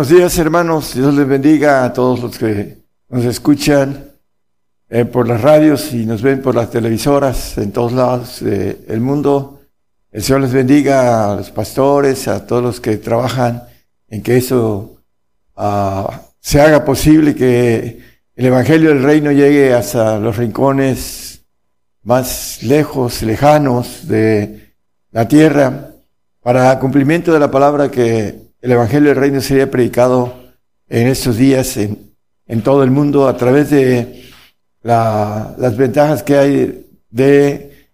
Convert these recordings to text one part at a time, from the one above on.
Buenos días, hermanos. Dios les bendiga a todos los que nos escuchan eh, por las radios y nos ven por las televisoras en todos lados del mundo. El Señor les bendiga a los pastores, a todos los que trabajan en que eso ah, se haga posible, que el Evangelio del Reino llegue hasta los rincones más lejos, lejanos de la tierra, para cumplimiento de la palabra que el Evangelio del Reino sería predicado en estos días en, todo el mundo a través de la, las ventajas que hay de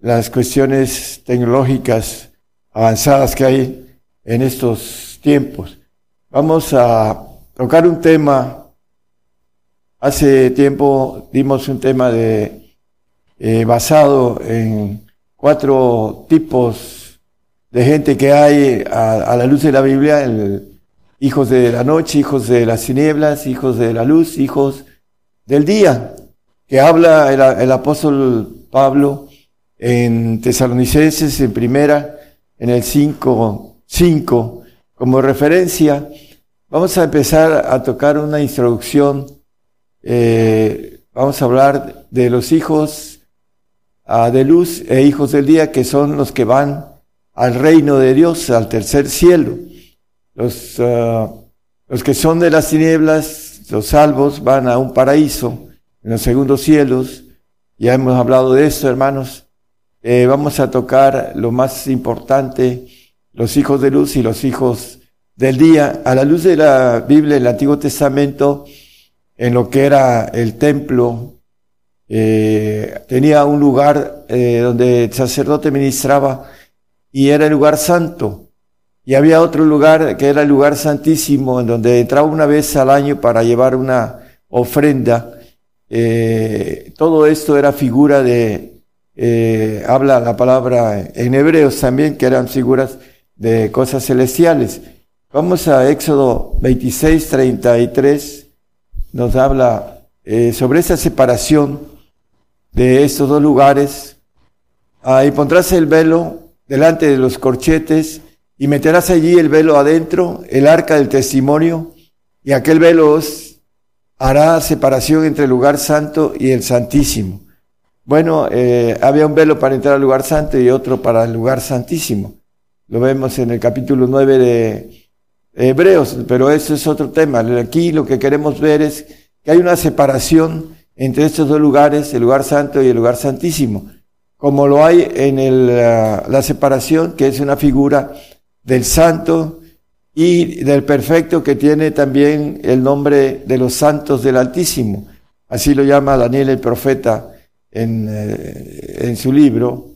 las cuestiones tecnológicas avanzadas que hay en estos tiempos. Vamos a tocar un tema. Hace tiempo dimos un tema de eh, basado en cuatro tipos de gente que hay a, la luz de la Biblia, el, hijos de la noche, hijos de las tinieblas, hijos de la luz, hijos del día, que habla el, apóstol Pablo en Tesalonicenses, en primera, en el 5, 5, como referencia. Vamos a empezar a tocar una introducción. Eh, vamos a hablar de los hijos ah, de luz e hijos del día, que son los que van al reino de Dios, al tercer cielo. Los, ah, los que son de las tinieblas, los salvos, van a un paraíso en los segundos cielos. Ya hemos hablado de eso, hermanos. Eh, vamos a tocar lo más importante, los hijos de luz y los hijos del día. A la luz de la Biblia, el Antiguo Testamento, en lo que era el templo, eh, tenía un lugar eh, donde el sacerdote ministraba y era el lugar santo. Y había otro lugar que era el lugar santísimo, en donde entraba una vez al año para llevar una ofrenda. Eh, todo esto era figura de, eh, habla la palabra en hebreos también, que eran figuras de cosas celestiales. Vamos a Éxodo 26, 33, nos habla eh, sobre esa separación de estos dos lugares. Ahí pondrás el velo delante de los corchetes y meterás allí el velo adentro, el arca del testimonio, y aquel velo os hará separación entre el lugar santo y el santísimo. Bueno, eh, había un velo para entrar al lugar santo y otro para el lugar santísimo. Lo vemos en el capítulo 9 de Hebreos, pero eso es otro tema. Aquí lo que queremos ver es que hay una separación entre estos dos lugares, el lugar santo y el lugar santísimo como lo hay en el, la separación, que es una figura del santo y del perfecto que tiene también el nombre de los santos del Altísimo. Así lo llama Daniel el profeta en, eh, en su libro,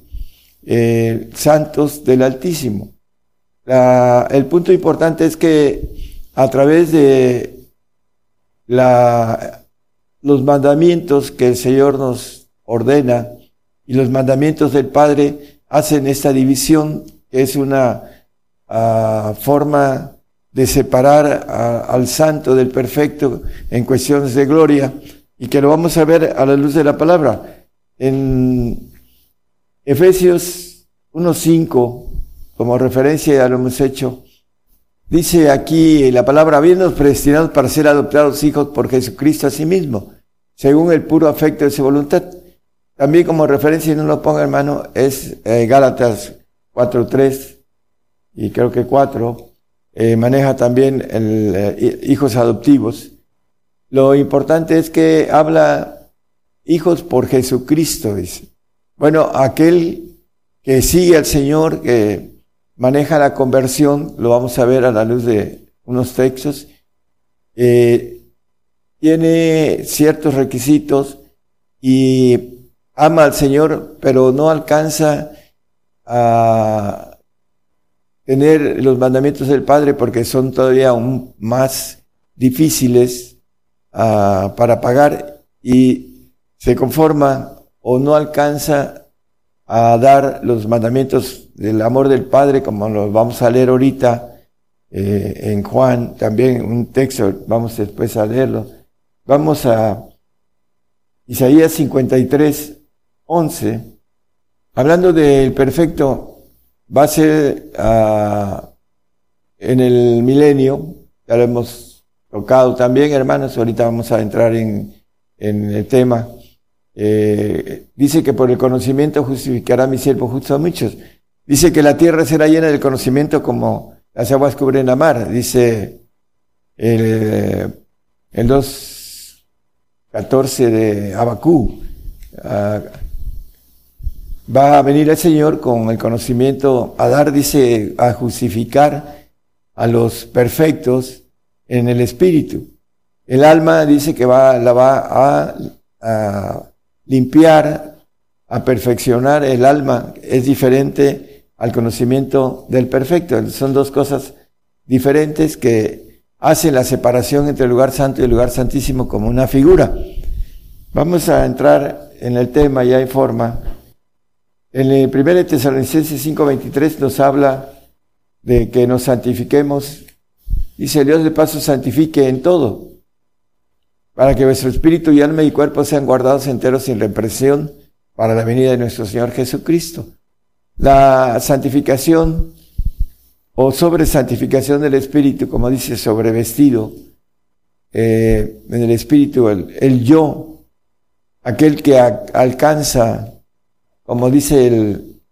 eh, Santos del Altísimo. La, el punto importante es que a través de la, los mandamientos que el Señor nos ordena, y los mandamientos del Padre hacen esta división, que es una ah, forma de separar al santo del perfecto en cuestiones de gloria, y que lo vamos a ver a la luz de la palabra. En Efesios 1.5, como referencia ya lo hemos hecho, dice aquí la palabra, habiendo predestinados para ser adoptados hijos por Jesucristo a sí mismo, según el puro afecto de su voluntad también como referencia, y no lo ponga hermano, es eh, Gálatas 4.3 y creo que 4. Eh, maneja también el, eh, hijos adoptivos. Lo importante es que habla hijos por Jesucristo, dice. Bueno, aquel que sigue al Señor, que maneja la conversión, lo vamos a ver a la luz de unos textos, eh, tiene ciertos requisitos y ama al Señor, pero no alcanza a tener los mandamientos del Padre porque son todavía aún más difíciles ah, para pagar y se conforma o no alcanza a dar los mandamientos del amor del Padre, como los vamos a leer ahorita eh, en Juan, también un texto, vamos después a leerlo. Vamos a Isaías 53, 11, hablando del perfecto, va a ser ah, en el milenio, ya lo hemos tocado también, hermanos, ahorita vamos a entrar en, en el tema. Eh, dice que por el conocimiento justificará mi siervo justo a muchos. Dice que la tierra será llena del conocimiento como las aguas cubren la mar. Dice el, el 2.14 de Abacú. Ah, va a venir el Señor con el conocimiento a dar, dice, a justificar a los perfectos en el espíritu. El alma dice que va, la va a, limpiar, a perfeccionar el alma. Es diferente al conocimiento del perfecto. Son dos cosas diferentes que hacen la separación entre el lugar santo y el lugar santísimo como una figura. Vamos a entrar en el tema ya en forma. En el 1 Tesalonicenses 5:23 nos habla de que nos santifiquemos. Dice Dios de paso santifique en todo, para que vuestro espíritu y alma y cuerpo sean guardados enteros sin represión para la venida de nuestro Señor Jesucristo. La santificación o sobre santificación del espíritu, como dice sobre vestido, eh, en el espíritu, el, yo, aquel que alcanza como dice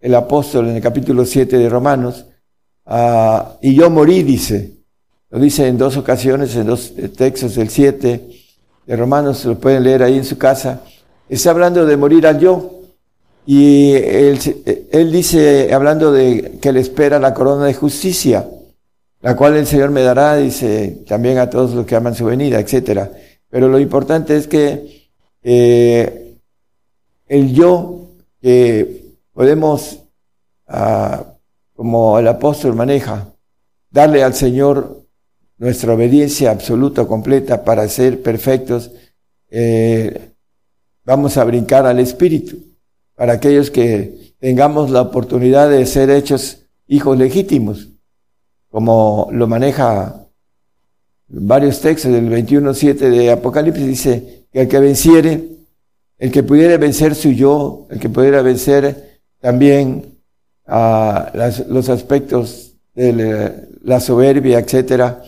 el, apóstol en el capítulo 7 de Romanos, ah, y yo morí, dice, lo dice en dos ocasiones, en dos textos del 7 de Romanos, lo pueden leer ahí en su casa, está hablando de morir al yo, y él, dice, hablando de que le espera la corona de justicia, la cual el Señor me dará, dice, también a todos los que aman su venida, etcétera. Pero lo importante es que eh, el yo que podemos, ah, como el apóstol maneja, darle al Señor nuestra obediencia absoluta, completa, para ser perfectos, eh, vamos a brincar al Espíritu, para aquellos que tengamos la oportunidad de ser hechos hijos legítimos, como lo maneja varios textos del 21.7 de Apocalipsis, dice que el que venciere el que pudiera vencer su yo, el que pudiera vencer también a los aspectos de la, soberbia, etcétera.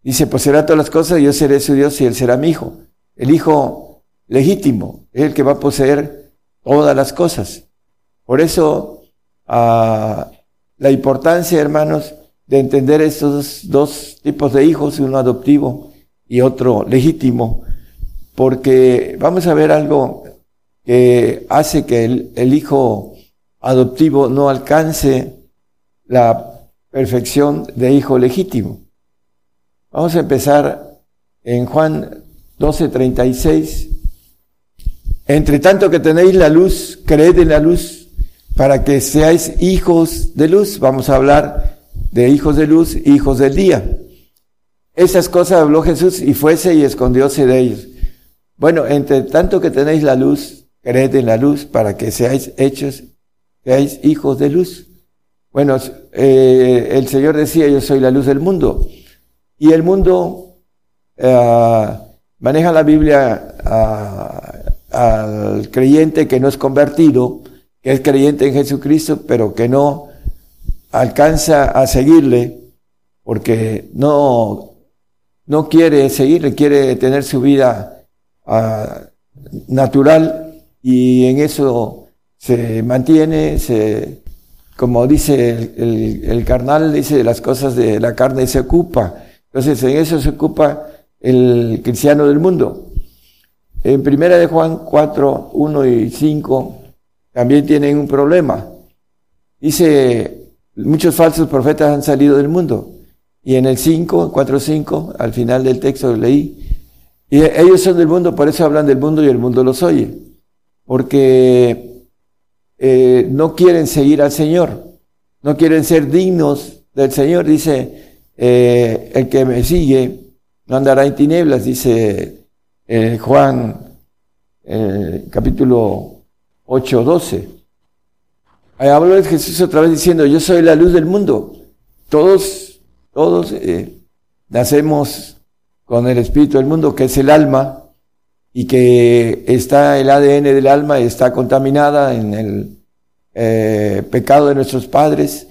Dice, pues será todas las cosas, yo seré su Dios y él será mi hijo. El hijo legítimo, es el que va a poseer todas las cosas. Por eso, la importancia, hermanos, de entender estos dos tipos de hijos, uno adoptivo y otro legítimo, porque vamos a ver algo que hace que el, hijo adoptivo no alcance la perfección de hijo legítimo. Vamos a empezar en Juan 12:36. Entre tanto que tenéis la luz, creed en la luz para que seáis hijos de luz. Vamos a hablar de hijos de luz, hijos del día. Esas cosas habló Jesús y fuese y escondióse de ellos. Bueno, entre tanto que tenéis la luz, creed en la luz para que seáis hechos, seáis hijos de luz. Bueno, eh, el Señor decía, yo soy la luz del mundo. Y el mundo eh, maneja la Biblia al creyente que no es convertido, que es creyente en Jesucristo, pero que no alcanza a seguirle porque no, no quiere seguirle, quiere tener su vida natural y en eso se mantiene, se, como dice el, el, carnal, dice las cosas de la carne se ocupa. Entonces en eso se ocupa el cristiano del mundo. En primera de Juan 4, 1 y 5 también tienen un problema. Dice, muchos falsos profetas han salido del mundo. y en el 5, 4, 5, al final del texto leí, y ellos son del mundo, por eso hablan del mundo y el mundo los oye, porque eh, no quieren seguir al Señor, no quieren ser dignos del Señor, dice, eh, el que me sigue no andará en tinieblas, dice eh, Juan capítulo 8, 12. Ahí habló de Jesús otra vez diciendo, yo soy la luz del mundo. Todos, todos nacemos con el espíritu del mundo, que es el alma, y que está el ADN del alma está contaminada en el eh, pecado de nuestros padres,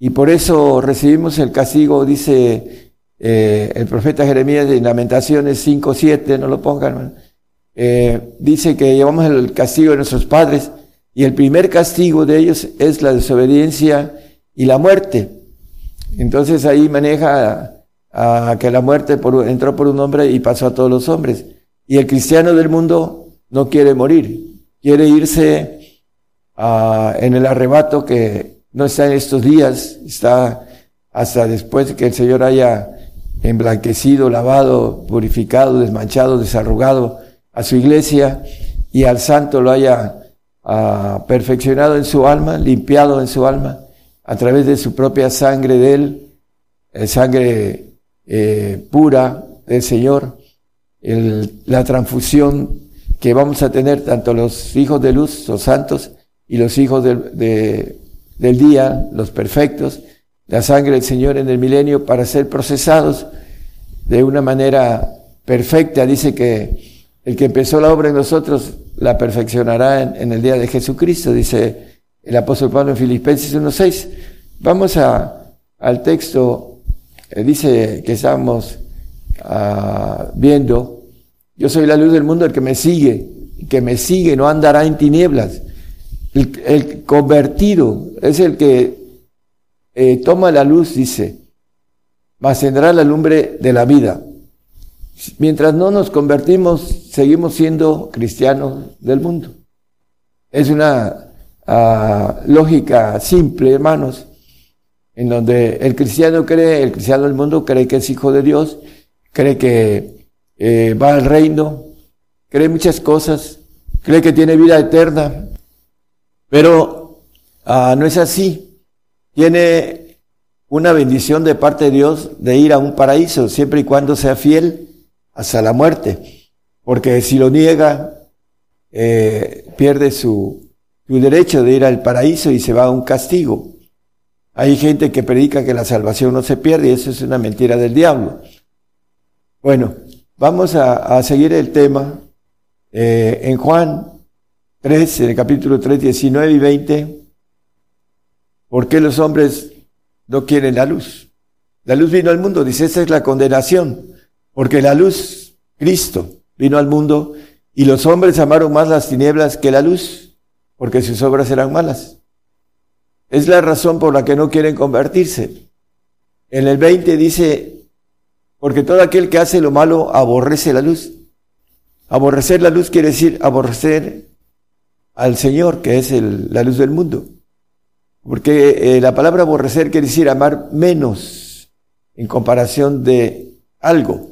y por eso recibimos el castigo, dice eh, el profeta Jeremías en Lamentaciones 5, 7, no lo pongan, eh, dice que llevamos el castigo de nuestros padres, y el primer castigo de ellos es la desobediencia y la muerte. Entonces ahí maneja a que la muerte entró por un hombre y pasó a todos los hombres. Y el cristiano del mundo no quiere morir, quiere irse en el arrebato que no está en estos días, está hasta después de que el Señor haya emblanquecido, lavado, purificado, desmanchado, desarrugado a su iglesia y al santo lo haya perfeccionado en su alma, limpiado en su alma, a través de su propia sangre de él, sangre eh, pura del Señor, la transfusión que vamos a tener tanto los hijos de luz, los santos, y los hijos del día, los perfectos, la sangre del Señor en el milenio para ser procesados de una manera perfecta. Dice que el que empezó la obra en nosotros la perfeccionará en, el día de Jesucristo, dice el apóstol Pablo en Filipenses 1.6. Vamos a, al texto dice que estamos ah, viendo, yo soy la luz del mundo, el que me sigue, que me sigue no andará en tinieblas. El, convertido es el que eh, toma la luz, dice, mas tendrá la lumbre de la vida. Mientras no nos convertimos, seguimos siendo cristianos del mundo. Es una ah, lógica simple, hermanos en donde el cristiano cree, el cristiano del mundo cree que es hijo de Dios, cree que eh, va al reino, cree muchas cosas, cree que tiene vida eterna, pero ah, no es así. Tiene una bendición de parte de Dios de ir a un paraíso, siempre y cuando sea fiel hasta la muerte, porque si lo niega, eh, pierde su, su derecho de ir al paraíso y se va a un castigo. Hay gente que predica que la salvación no se pierde y eso es una mentira del diablo. Bueno, vamos a, seguir el tema. Eh, en Juan 3, en el capítulo 3, 19 y 20, ¿por qué los hombres no quieren la luz? La luz vino al mundo, dice, esa es la condenación, porque la luz, Cristo, vino al mundo y los hombres amaron más las tinieblas que la luz, porque sus obras eran malas. Es la razón por la que no quieren convertirse. En el 20 dice, porque todo aquel que hace lo malo aborrece la luz. Aborrecer la luz quiere decir aborrecer al Señor, que es la luz del mundo. Porque eh, la palabra aborrecer quiere decir amar menos en comparación de algo.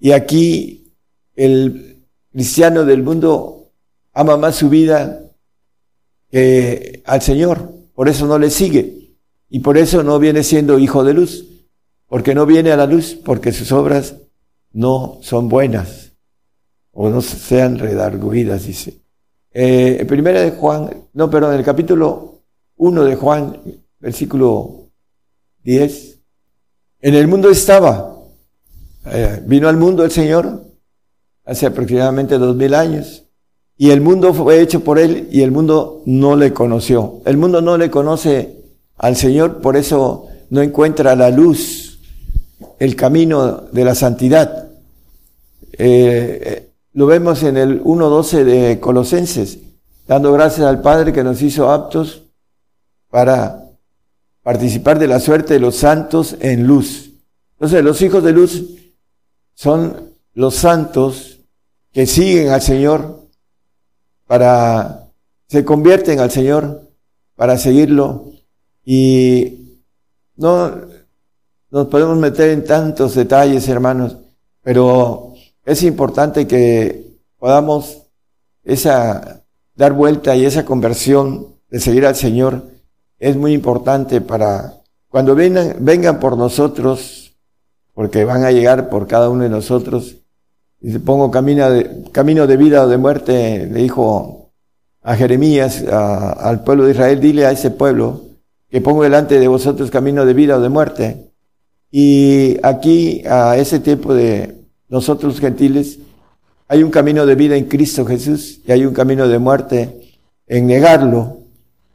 Y aquí el cristiano del mundo ama más su vida que al Señor por eso no le sigue. Y por eso no viene siendo hijo de luz, porque no viene a la luz, porque sus obras no son buenas. O no sean redarguidas, dice. Eh, primera de Juan, no, perdón, en el capítulo 1 de Juan, versículo 10, en el mundo estaba, eh, vino al mundo el Señor hace aproximadamente dos mil años, y el mundo fue hecho por él y el mundo no le conoció. El mundo no le conoce al Señor, por eso no encuentra la luz, el camino de la santidad. Eh, lo vemos en el 1.12 de Colosenses, dando gracias al Padre que nos hizo aptos para participar de la suerte de los santos en luz. Entonces, los hijos de luz son los santos que siguen al Señor para, se convierten al Señor para seguirlo. Y no, nos podemos meter en tantos detalles, hermanos, pero es importante que podamos esa, dar vuelta y esa conversión de seguir al Señor es muy importante para cuando vengan, vengan por nosotros, porque van a llegar por cada uno de nosotros, se pongo camino de, camino de vida o de muerte, le dijo a Jeremías, al pueblo de Israel, dile a ese pueblo que pongo delante de vosotros camino de vida o de muerte. Y aquí, a ese tiempo de nosotros gentiles, hay un camino de vida en Cristo Jesús y hay un camino de muerte en negarlo,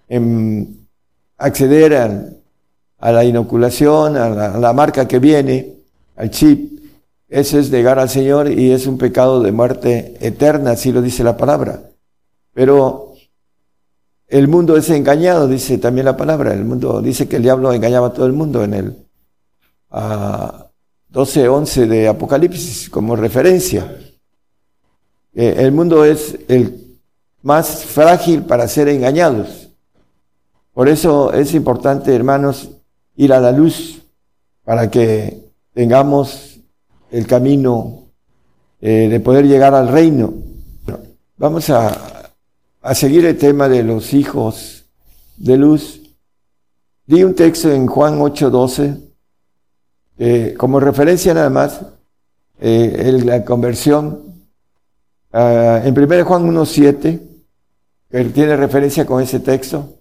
en acceder a, la inoculación, a la, a la marca que viene, al chip. Ese es negar al Señor y es un pecado de muerte eterna, así lo dice la palabra. Pero el mundo es engañado, dice también la palabra. El mundo dice que el diablo engañaba a todo el mundo en el 12, 11 de Apocalipsis como referencia. Eh, el mundo es el más frágil para ser engañados. Por eso es importante, hermanos, ir a la luz para que tengamos el camino eh, de poder llegar al reino. Vamos a a seguir el tema de los hijos de luz, di un texto en Juan 8:12, eh, como referencia nada más, eh, la conversión, ah, en 1 Juan 1:7, que tiene referencia con ese texto,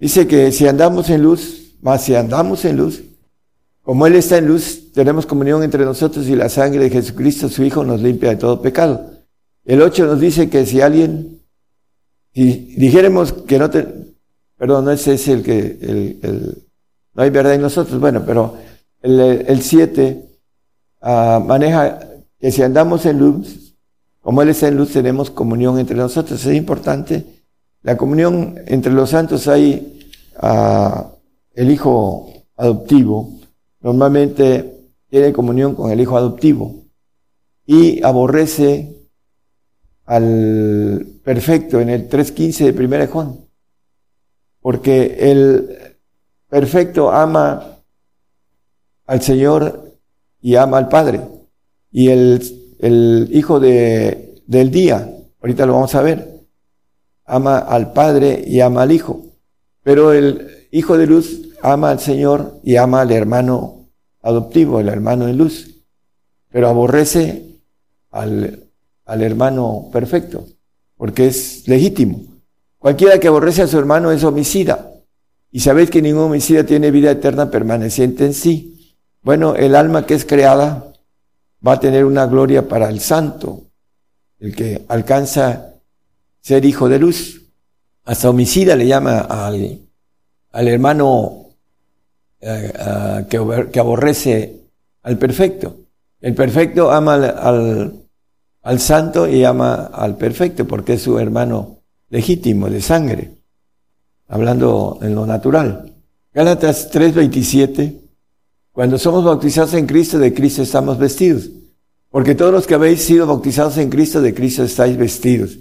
dice que si andamos en luz, más si andamos en luz, como Él está en luz, tenemos comunión entre nosotros y la sangre de Jesucristo, su Hijo, nos limpia de todo pecado. El 8 nos dice que si alguien si dijéramos que no te, perdón, no ese es el que, el, no hay verdad en nosotros, bueno, pero el 7 ah, maneja que si andamos en luz, como Él está en luz, tenemos comunión entre nosotros. Es importante. La comunión entre los santos hay uh, el hijo adoptivo. Normalmente tiene comunión con el hijo adoptivo y aborrece al perfecto en el 3.15 de 1 Juan. Porque el perfecto ama al Señor y ama al Padre. Y el, el hijo de, del día, ahorita lo vamos a ver, ama al Padre y ama al Hijo. Pero el hijo de luz ama al Señor y ama al hermano adoptivo, el hermano de luz. Pero aborrece al al hermano perfecto, porque es legítimo. Cualquiera que aborrece a su hermano es homicida. Y sabéis que ningún homicida tiene vida eterna permaneciente en sí. Bueno, el alma que es creada va a tener una gloria para el santo, el que alcanza ser hijo de luz. Hasta homicida le llama al, al hermano eh, que, aborrece al perfecto. El perfecto ama al al santo y ama al perfecto, porque es su hermano legítimo de sangre, hablando en lo natural. Gálatas 3:27, cuando somos bautizados en Cristo, de Cristo estamos vestidos, porque todos los que habéis sido bautizados en Cristo, de Cristo estáis vestidos.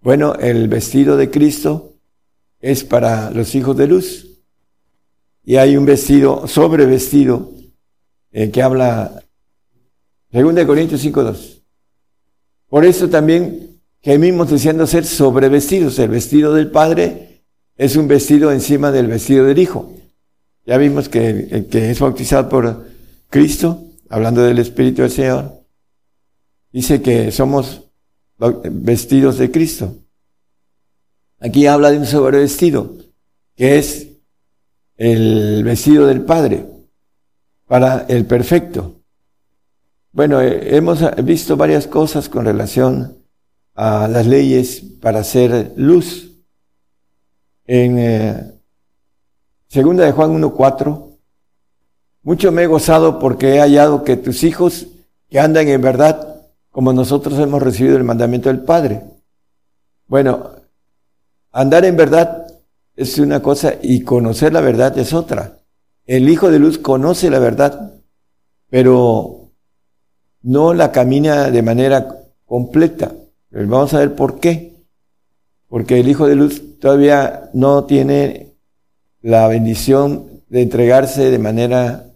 Bueno, el vestido de Cristo es para los hijos de luz. Y hay un vestido, sobrevestido, eh, que habla, 2 Corintios 5.2. Por eso también gemimos deseando ser sobrevestidos. El vestido del Padre es un vestido encima del vestido del Hijo. Ya vimos que el que es bautizado por Cristo, hablando del Espíritu del Señor, dice que somos vestidos de Cristo. Aquí habla de un sobrevestido, que es el vestido del Padre para el perfecto. Bueno, eh, hemos visto varias cosas con relación a las leyes para hacer luz. En eh, segunda de Juan 1.4, mucho me he gozado porque he hallado que tus hijos que andan en verdad, como nosotros hemos recibido el mandamiento del Padre. Bueno, andar en verdad es una cosa y conocer la verdad es otra. El Hijo de Luz conoce la verdad, pero no la camina de manera completa. Vamos a ver por qué. Porque el Hijo de Luz todavía no tiene la bendición de entregarse de manera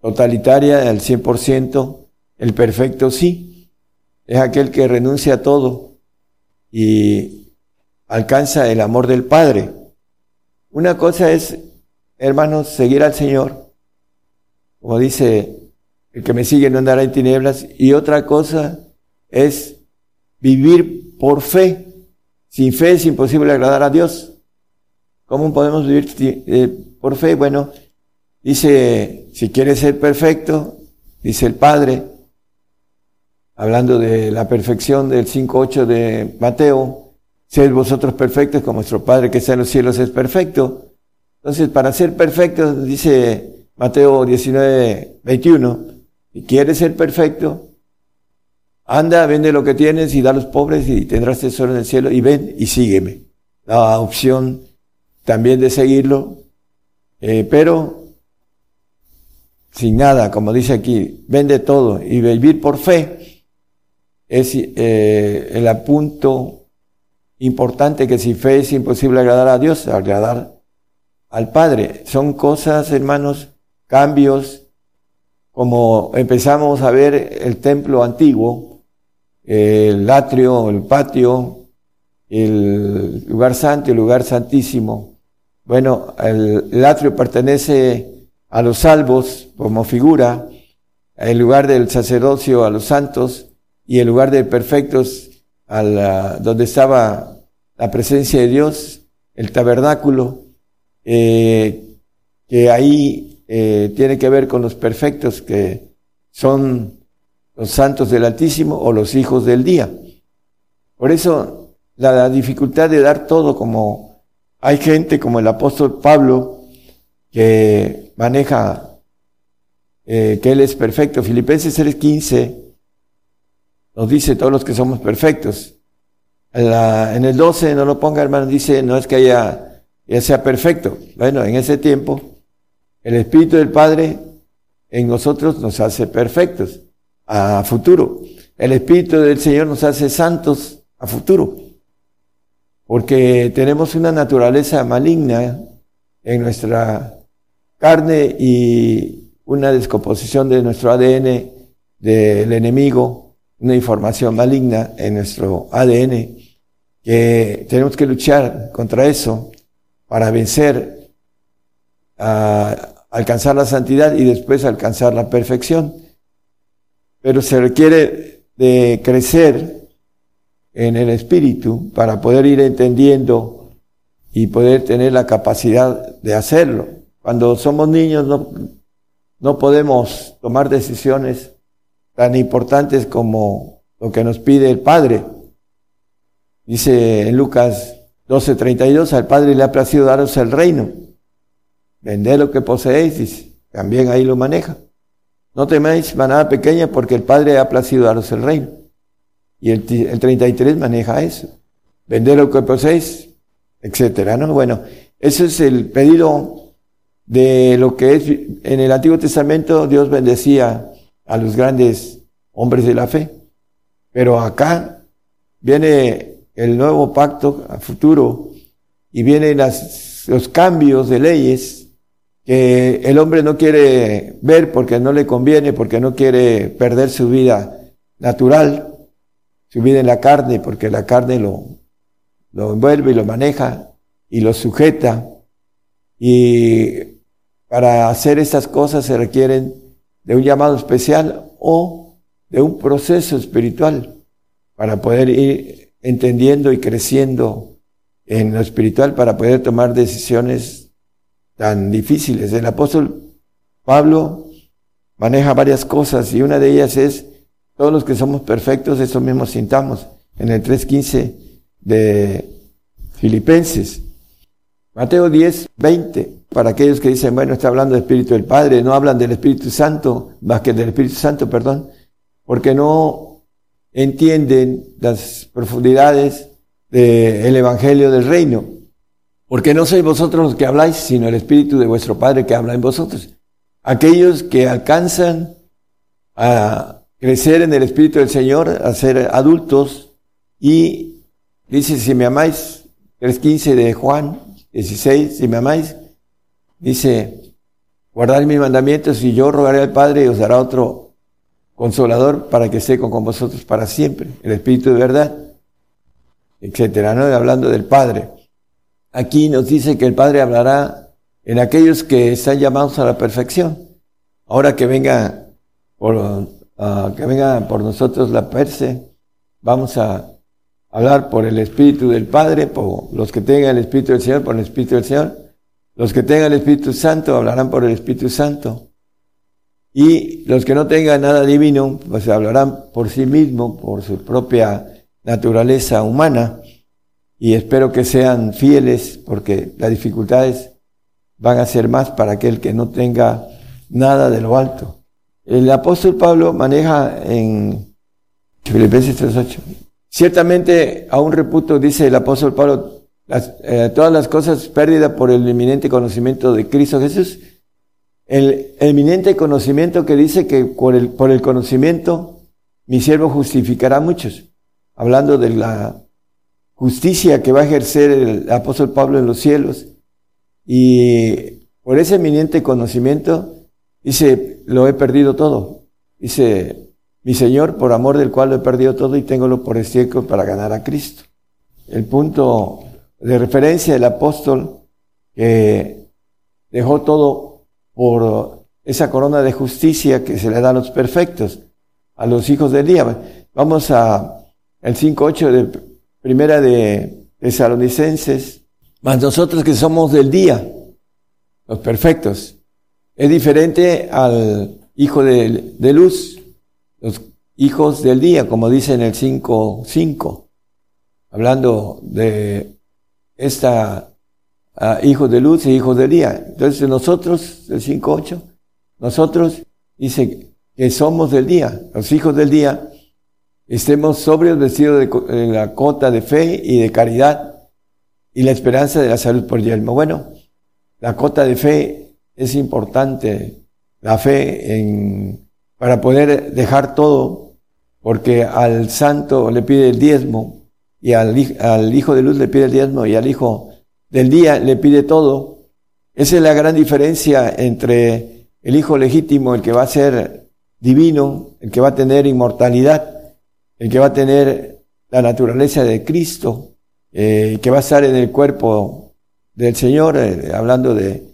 totalitaria al 100%, el perfecto sí. Es aquel que renuncia a todo y alcanza el amor del Padre. Una cosa es, hermanos, seguir al Señor, como dice, el que me sigue no andará en tinieblas, y otra cosa es vivir por fe. Sin fe es imposible agradar a Dios. ¿Cómo podemos vivir eh, por fe? Bueno, dice, si quieres ser perfecto, dice el Padre, hablando de la perfección del 5.8 de Mateo, sed vosotros perfectos como vuestro Padre que está en los cielos es perfecto. Entonces, para ser perfecto, dice Mateo 19, 21, si quieres ser perfecto, anda, vende lo que tienes y da a los pobres y tendrás tesoro en el cielo y ven y sígueme. La opción también de seguirlo, eh, pero sin nada, como dice aquí, vende todo y vivir por fe es eh, el apunto importante que sin fe es imposible agradar a Dios, agradar al Padre. Son cosas, hermanos, cambios, como empezamos a ver el templo antiguo, el atrio, el patio, el lugar santo, el lugar santísimo. Bueno, el, atrio pertenece a los salvos como figura, el lugar del sacerdocio a los santos y el lugar de perfectos a la, donde estaba la presencia de Dios, el tabernáculo, eh, que ahí eh, tiene que ver con los perfectos que son los santos del Altísimo o los hijos del día. Por eso la dificultad de dar todo como hay gente como el apóstol Pablo que maneja eh, que él es perfecto. Filipenses 3:15 nos dice todos los que somos perfectos. En, el 12 no lo ponga hermano, dice no es que haya, ya sea perfecto. Bueno, en ese tiempo el Espíritu del Padre en nosotros nos hace perfectos a futuro. El Espíritu del Señor nos hace santos a futuro, porque tenemos una naturaleza maligna en nuestra carne y una descomposición de nuestro ADN del enemigo, una información maligna en nuestro ADN, que tenemos que luchar contra eso para vencer, a alcanzar la santidad y después alcanzar la perfección pero se requiere de crecer en el espíritu para poder ir entendiendo y poder tener la capacidad de hacerlo. Cuando somos niños no, no podemos tomar decisiones tan importantes como lo que nos pide el Padre. Dice en Lucas 12:32, al Padre le ha placido daros el reino. Vended lo que poseéis, y también ahí lo maneja. No temáis manada pequeña porque el Padre ha placido daros el reino. Y el, el 33 maneja eso. Vender lo que poseéis, etcétera, ¿no? Bueno, ese es el pedido de lo que es en el Antiguo Testamento Dios bendecía a los grandes hombres de la fe. Pero acá viene el nuevo pacto a futuro y vienen las, los cambios de leyes que el hombre no quiere ver porque no le conviene, porque no quiere perder su vida natural, su vida en la carne, porque la carne lo, lo envuelve y lo maneja y lo sujeta. Y para hacer estas cosas se requieren de un llamado especial o de un proceso espiritual para poder ir entendiendo y creciendo en lo espiritual, para poder tomar decisiones tan difíciles. El apóstol Pablo maneja varias cosas y una de ellas es todos los que somos perfectos, eso mismo sintamos en el 3.15 de Filipenses. Mateo 10, 20, para aquellos que dicen, bueno, está hablando del Espíritu del Padre, no hablan del Espíritu Santo, más que del Espíritu Santo, perdón, porque no entienden las profundidades del Evangelio del Reino. Porque no sois vosotros los que habláis, sino el Espíritu de vuestro Padre que habla en vosotros. Aquellos que alcanzan a crecer en el Espíritu del Señor, a ser adultos, y dice, si me amáis, 3.15 de Juan 16, si me amáis, dice, guardar mis mandamientos y yo rogaré al Padre y os dará otro consolador para que esté con vosotros para siempre, el Espíritu de verdad, etcétera, ¿no? Hablando del Padre. Aquí nos dice que el Padre hablará en aquellos que están llamados a la perfección. Ahora que venga por, uh, que venga por nosotros la perse, vamos a hablar por el Espíritu del Padre, por los que tengan el Espíritu del Señor, por el Espíritu del Señor. Los que tengan el Espíritu Santo hablarán por el Espíritu Santo. Y los que no tengan nada divino, pues hablarán por sí mismo, por su propia naturaleza humana. Y espero que sean fieles, porque las dificultades van a ser más para aquel que no tenga nada de lo alto. El apóstol Pablo maneja en Filipenses 3.8. Ciertamente a un reputo, dice el apóstol Pablo, eh, todas las cosas pérdidas por el eminente conocimiento de Cristo Jesús. El eminente conocimiento que dice que por el, por el conocimiento mi siervo justificará a muchos. Hablando de la justicia que va a ejercer el apóstol Pablo en los cielos. Y por ese eminente conocimiento, dice, lo he perdido todo. Dice, mi Señor, por amor del cual lo he perdido todo y tengo por estiércol para ganar a Cristo. El punto de referencia del apóstol que dejó todo por esa corona de justicia que se le da a los perfectos, a los hijos del día. Vamos a el 5.8 de primera de Tesalonicenses. Mas nosotros que somos del día, los perfectos, es diferente al hijo de, de luz, los hijos del día, como dice en el 5.5, hablando de esta uh, hijos de luz y hijos del día. Entonces nosotros, el 5.8, nosotros dice que somos del día, los hijos del día, estemos sobrios vestidos de, de la cota de fe y de caridad y la esperanza de la salud por yelmo. Bueno, la cota de fe es importante, la fe en, para poder dejar todo, porque al santo le pide el diezmo, y al, hijo de luz le pide el diezmo y al hijo del día le pide todo. Esa es la gran diferencia entre el hijo legítimo, el que va a ser divino, el que va a tener inmortalidad, el que va a tener la naturaleza de Cristo, eh, que va a estar en el cuerpo del Señor, eh, hablando de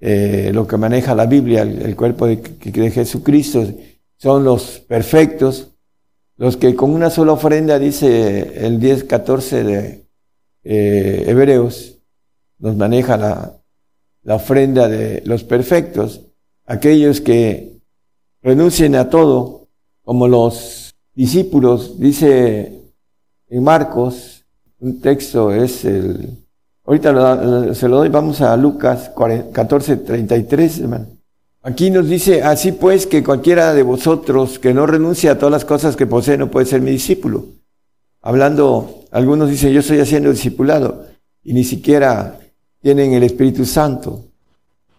eh, lo que maneja la Biblia, el, cuerpo de, de Jesucristo, son los perfectos, los que con una sola ofrenda, dice el 10-14 de eh, Hebreos, nos maneja la, la ofrenda de los perfectos, aquellos que renuncien a todo, como los discípulos, dice en Marcos, un texto es el, ahorita se lo doy, vamos a Lucas 14, 33, hermano. Aquí nos dice, así pues que cualquiera de vosotros que no renuncie a todas las cosas que posee no puede ser mi discípulo. Hablando, algunos dicen, yo estoy haciendo discipulado y ni siquiera tienen el Espíritu Santo.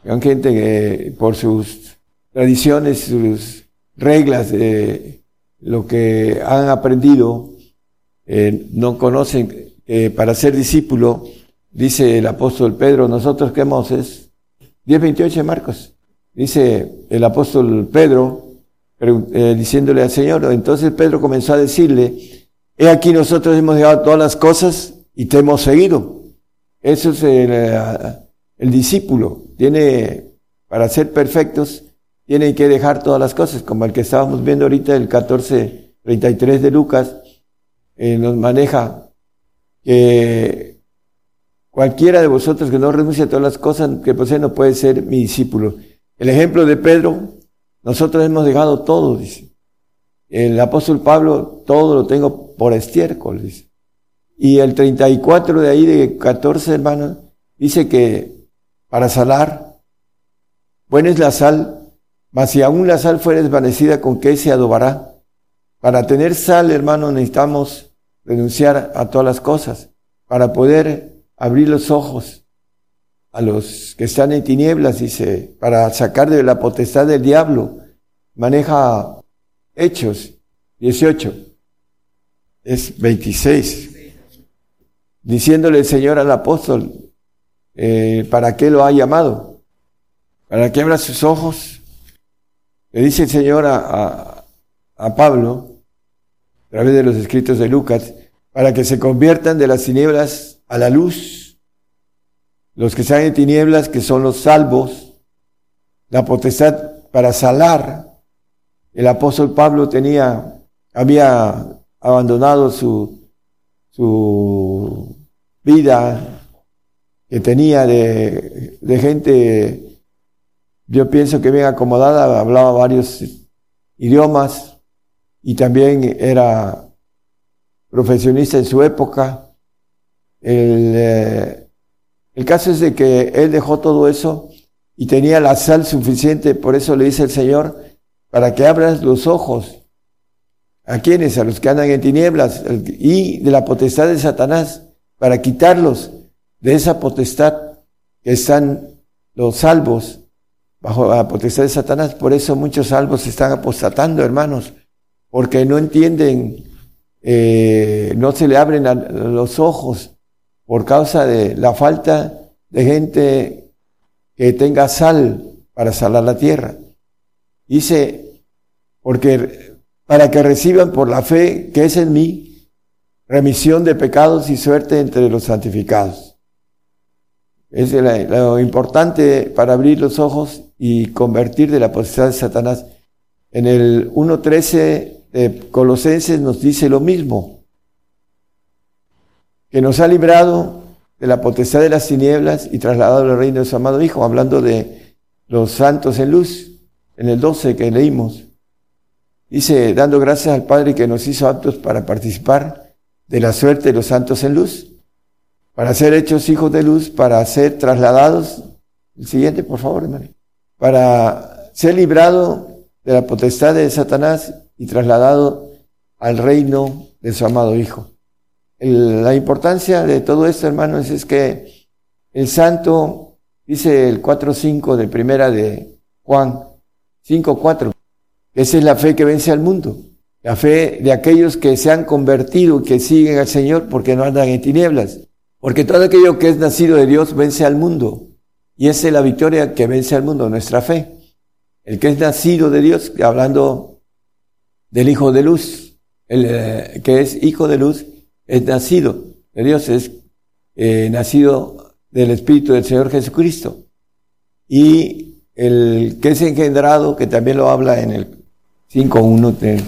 Hay gente que por sus tradiciones, sus reglas, lo que han aprendido, eh, no conocen que para ser discípulo, dice el apóstol Pedro, nosotros que hemos es 10.28 de Marcos dice el apóstol Pedro, eh, diciéndole al Señor, entonces Pedro comenzó a decirle, he aquí nosotros hemos dejado todas las cosas y te hemos seguido. Eso es el, eh, discípulo, tiene, para ser perfectos, tiene que dejar todas las cosas, como el que estábamos viendo ahorita, el 14.33 de Lucas, eh, nos maneja que cualquiera de vosotros que no renuncie a todas las cosas que posee no puede ser mi discípulo. El ejemplo de Pedro, nosotros hemos dejado todo, dice. El apóstol Pablo, todo lo tengo por estiércol, dice. Y el 34 de ahí, de 14 hermanos, dice que para salar, buena es la sal, mas si aún la sal fuera desvanecida, ¿con qué se adobará? Para tener sal, hermano, necesitamos renunciar a todas las cosas, para poder abrir los ojos a los que están en tinieblas, dice, para sacar de la potestad del diablo. Maneja Hechos 18, es 26, diciéndole el Señor al apóstol, eh, ¿para qué lo ha llamado? para que abra sus ojos. Le dice el Señor a, a Pablo, a través de los escritos de Lucas, para que se conviertan de las tinieblas a la luz. Los que están en tinieblas, que son los salvos, la potestad para salar. El apóstol Pablo tenía, había abandonado su, su vida que tenía de, de gente, yo pienso que bien acomodada, hablaba varios idiomas y también era profesionista en su época. El, eh, el caso es de que él dejó todo eso y tenía la sal suficiente, por eso le dice el Señor, para que abras los ojos. ¿A quienes? A los que andan en tinieblas y de la potestad de Satanás, para quitarlos de esa potestad que están los salvos bajo la potestad de Satanás. Por eso muchos salvos están apostatando, hermanos, porque no entienden, eh, no se le abren los ojos por causa de la falta de gente que tenga sal para salar la tierra. Dice, porque para que reciban por la fe que es en mí remisión de pecados y suerte entre los santificados. Es lo importante para abrir los ojos y convertir de la potestad de Satanás. En el 1.13 de Colosenses nos dice lo mismo, que nos ha librado de la potestad de las tinieblas y trasladado al reino de su amado Hijo, hablando de los santos en luz, en el 12 que leímos. Dice, dando gracias al Padre que nos hizo aptos para participar de la suerte de los santos en luz, para ser hechos hijos de luz, para ser trasladados. El siguiente, por favor, hermano. Para ser librado de la potestad de Satanás y trasladado al reino de su amado Hijo la importancia de todo esto, hermanos, es que el santo, dice el 4.5 de primera de Juan, 5.4, esa es la fe que vence al mundo, la fe de aquellos que se han convertido, que siguen al Señor porque no andan en tinieblas, porque todo aquello que es nacido de Dios vence al mundo, y esa es la victoria que vence al mundo, nuestra fe. El que es nacido de Dios, hablando del Hijo de Luz, el eh, que es Hijo de Luz, es nacido de Dios, es eh, nacido del Espíritu del Señor Jesucristo. Y el que es engendrado, que también lo habla en el 5.1 de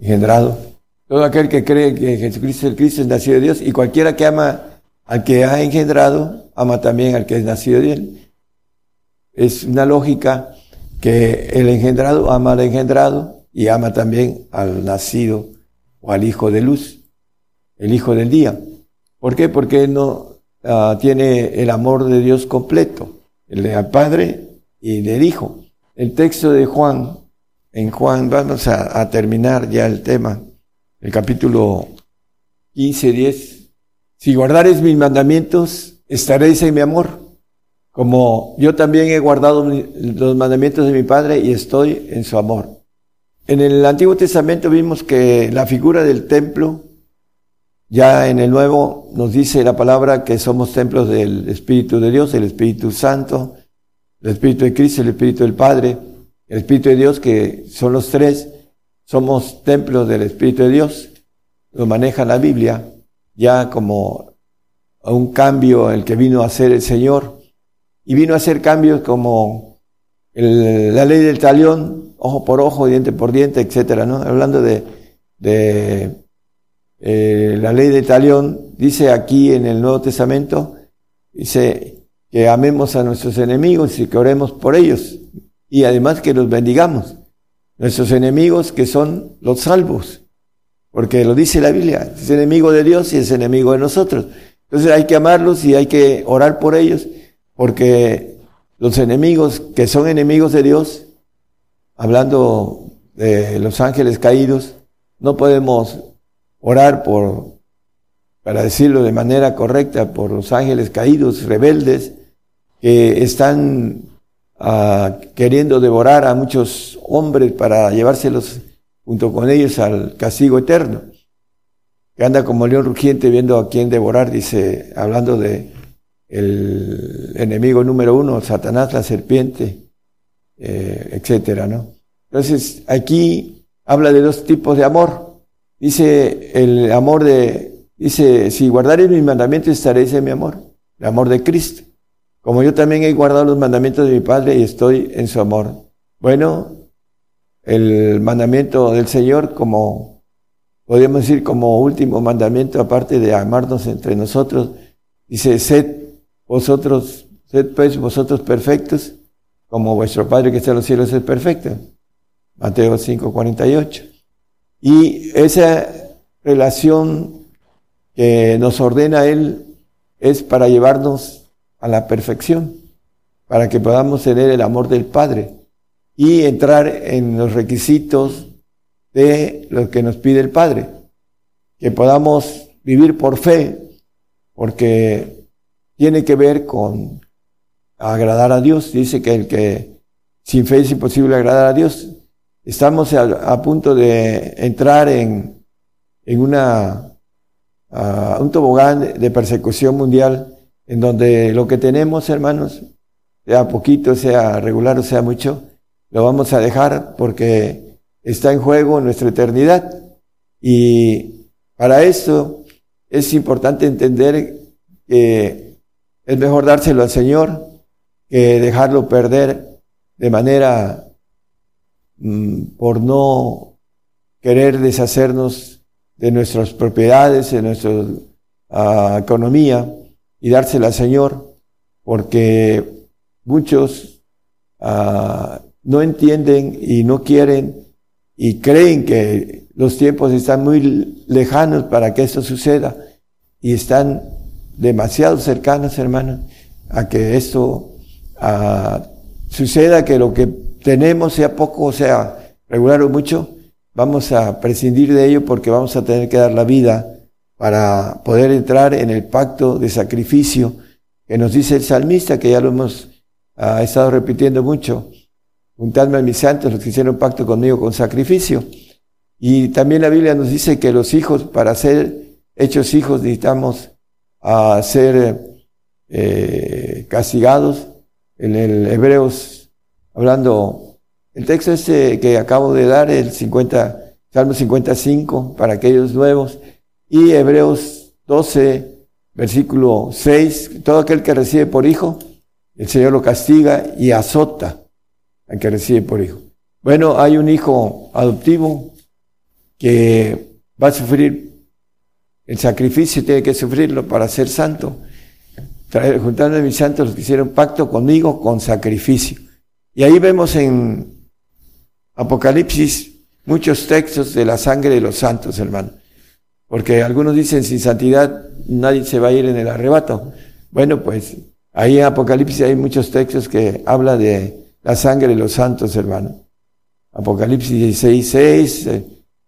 engendrado, todo aquel que cree que Jesucristo es el Cristo es nacido de Dios, y cualquiera que ama al que ha engendrado, ama también al que es nacido de él. Es una lógica que el engendrado ama al engendrado y ama también al nacido o al hijo de luz el Hijo del día. ¿Por qué? Porque no ah, tiene el amor de Dios completo, el del Padre y del Hijo. El texto de Juan, en Juan, vamos a, terminar ya el tema, el capítulo 15, 10. Si guardares mis mandamientos, estaréis en mi amor, como yo también he guardado los mandamientos de mi Padre y estoy en su amor. En el Antiguo Testamento vimos que la figura del templo ya en el Nuevo nos dice la palabra que somos templos del Espíritu de Dios, el Espíritu Santo, el Espíritu de Cristo, el Espíritu del Padre, el Espíritu de Dios, que son los tres, somos templos del Espíritu de Dios. Lo maneja la Biblia ya como un cambio el que vino a hacer el Señor. Y vino a hacer cambios como la ley del talión, ojo por ojo, diente por diente, etcétera. Hablando de, de eh, la ley de talión dice aquí en el Nuevo Testamento, dice que amemos a nuestros enemigos y que oremos por ellos y además que los bendigamos. Nuestros enemigos que son los salvos, porque lo dice la Biblia, es enemigo de Dios y es enemigo de nosotros. Entonces hay que amarlos y hay que orar por ellos, porque los enemigos que son enemigos de Dios, hablando de los ángeles caídos, no podemos orar por, para decirlo de manera correcta, por los ángeles caídos, rebeldes, que están ah, queriendo devorar a muchos hombres para llevárselos junto con ellos al castigo eterno. Que anda como león rugiente viendo a quién devorar, dice, hablando de el enemigo número uno, Satanás, la serpiente, eh, etcétera, ¿no? Entonces, aquí habla de dos tipos de amor. Dice el amor de, dice, si guardaréis mis mandamientos estaréis en mi amor, el amor de Cristo. Como yo también he guardado los mandamientos de mi Padre y estoy en su amor. Bueno, el mandamiento del Señor como, podríamos decir como último mandamiento, aparte de amarnos entre nosotros, dice, sed vosotros, sed pues vosotros perfectos, como vuestro Padre que está en los cielos es perfecto. Mateo 5:48. Y esa relación que nos ordena Él es para llevarnos a la perfección, para que podamos tener el amor del Padre y entrar en los requisitos de lo que nos pide el Padre, que podamos vivir por fe, porque tiene que ver con agradar a Dios. Dice que el que sin fe es imposible agradar a Dios. Estamos a, punto de entrar en, en una, un tobogán de persecución mundial en donde lo que tenemos, hermanos, sea poquito, sea regular o sea mucho, lo vamos a dejar porque está en juego nuestra eternidad. Y para eso es importante entender que es mejor dárselo al Señor que dejarlo perder de manera por no querer deshacernos de nuestras propiedades, de nuestra ah, economía y dársela al Señor, porque muchos ah, no entienden y no quieren y creen que los tiempos están muy lejanos para que esto suceda y están demasiado cercanos, hermanos, a que esto ah, suceda, que lo que tenemos, sea poco o sea regular o mucho, vamos a prescindir de ello porque vamos a tener que dar la vida para poder entrar en el pacto de sacrificio que nos dice el salmista, que ya lo hemos ah, estado repitiendo mucho. Juntadme a mis santos, los que hicieron pacto conmigo con sacrificio. Y también la Biblia nos dice que los hijos, para ser hechos hijos, necesitamos a ser eh, castigados. En el Hebreos hablando, el texto este que acabo de dar, el 50, Salmo 55, para aquellos nuevos, y Hebreos 12, versículo 6, todo aquel que recibe por hijo, el Señor lo castiga y azota al que recibe por hijo. Bueno, hay un hijo adoptivo que va a sufrir el sacrificio, tiene que sufrirlo para ser santo. Juntando a mis santos los que hicieron pacto conmigo con sacrificio. Y ahí vemos en Apocalipsis muchos textos de la sangre de los santos, hermano. Porque algunos dicen, sin santidad nadie se va a ir en el arrebato. Bueno, pues ahí en Apocalipsis hay muchos textos que habla de la sangre de los santos, hermano. Apocalipsis 16, 6, eh,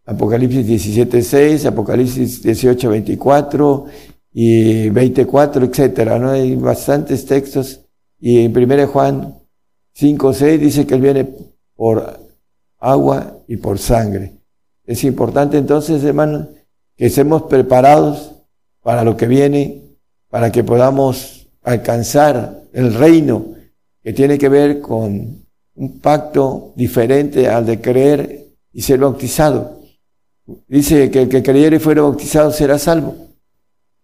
Apocalipsis 17, 6, Apocalipsis 18, 24 y 24, etcétera, ¿no? Hay bastantes textos. Y en 1 Juan 5, 6 dice que Él viene por agua y por sangre. Es importante entonces, hermanos, que estemos preparados para lo que viene, para que podamos alcanzar el reino que tiene que ver con un pacto diferente al de creer y ser bautizado. Dice que el que creyere y fuera bautizado será salvo,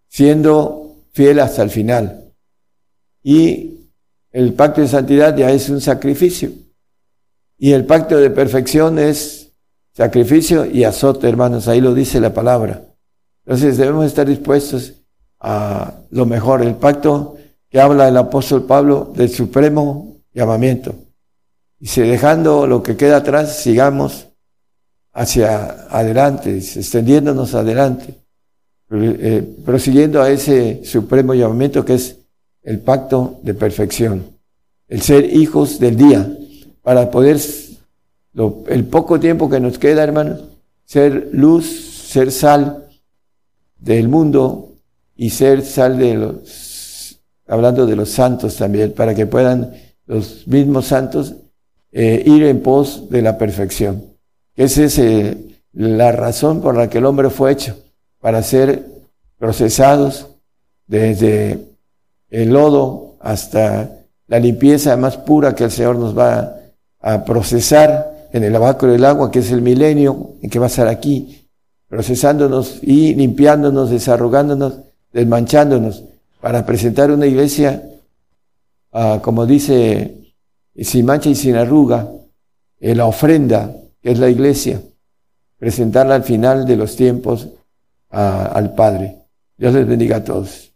siendo fiel hasta el final. Y el pacto de santidad ya es un sacrificio. Y el pacto de perfección es sacrificio y azote, hermanos. Ahí lo dice la palabra. Entonces debemos estar dispuestos a lo mejor. El pacto que habla el apóstol Pablo del supremo llamamiento. Y si dejando lo que queda atrás, sigamos hacia adelante, extendiéndonos adelante, eh, prosiguiendo a ese supremo llamamiento que es el pacto de perfección, el ser hijos del día, para poder, el poco tiempo que nos queda, hermanos, ser luz, ser sal del mundo y ser sal de los, hablando de los santos también, para que puedan los mismos santos eh, ir en pos de la perfección. Esa es eh, la razón por la que el hombre fue hecho, para ser procesados desde el lodo hasta la limpieza más pura que el Señor nos va a procesar en el abaco del agua, que es el milenio, en que va a estar aquí, procesándonos y limpiándonos, desarrugándonos, desmanchándonos, para presentar una iglesia, ah, como dice, sin mancha y sin arruga, en la ofrenda, que es la iglesia, presentarla al final de los tiempos al Padre. Dios les bendiga a todos.